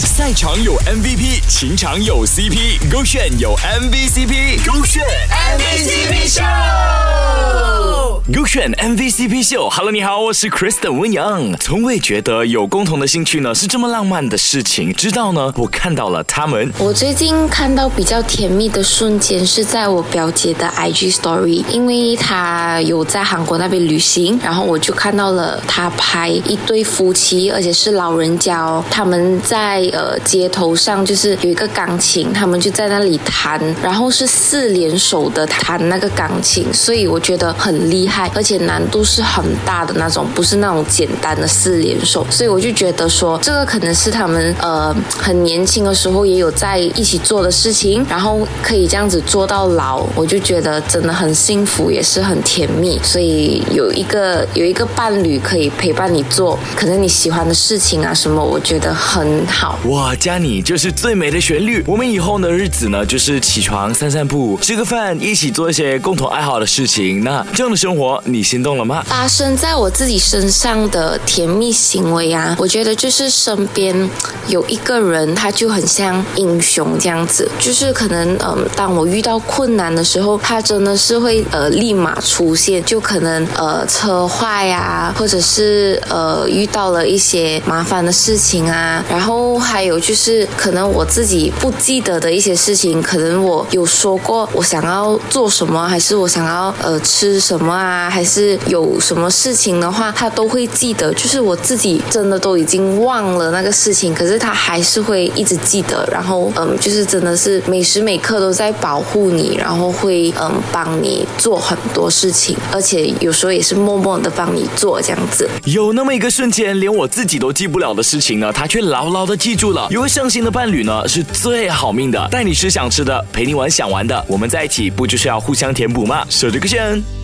赛场有 MVP，情场有 CP，勾选有 MVCp，勾选 MVCp 秀，勾选 MVCp 秀。Hello，你好，我是 Kristen 温阳。从未觉得有共同的兴趣呢是这么浪漫的事情，直到呢我看到了他们。我最近看到比较甜蜜的瞬间是在我表姐的 IG Story，因为她有在韩国那边旅行，然后我就看到了她拍一对夫妻，而且是老人家哦，他们在呃街头上就是有一个钢琴，他们就在那里弹，然后是四联手的弹那个钢琴，所以我觉得很厉害，而且难度是很大的那种，不是那种简单的四连手，所以我就觉得说这个可能是他们呃很年轻的时候也有在一起做的事情，然后可以这样子做到老，我就觉得真的很幸福，也是很甜蜜，所以有一个有一个伴侣可以陪伴你做可能你喜欢的事情啊什么，我觉得很好。哇，加你就是最美的旋律。我们以后的日子呢，就是起床散散步，吃个饭，一起做一些共同爱好的事情。那这样的生活，你心动了吗？发生在我自己身上的甜蜜行为啊，我觉得就是身边有一个人，他就很像英雄这样子，就是可能嗯，当我遇到困难的时候，他真的是会呃立马出现，就可能呃车坏呀，或者是呃遇到了一些麻烦的事情啊，然后还有就是可能我自己不记得的一些事情，可能我有说过我想要做什么，还是我想要呃吃什么啊，啊还是有什么事情的话，他都会记得。就是我自己真的都已经忘了那个事情，可是他还是会一直记得。然后嗯，就是真的是每时每刻都在保护你，然后会嗯帮你做很多事情，而且有时候也是默默的帮你做这样子。有那么一个瞬间，连我自己都记不了的事情呢，他却牢牢的记住了。因为上心的伴侣呢，是最好命的，带你吃想吃的，陪你玩想玩的，我们在一起不就是要互相填补吗？守着个线。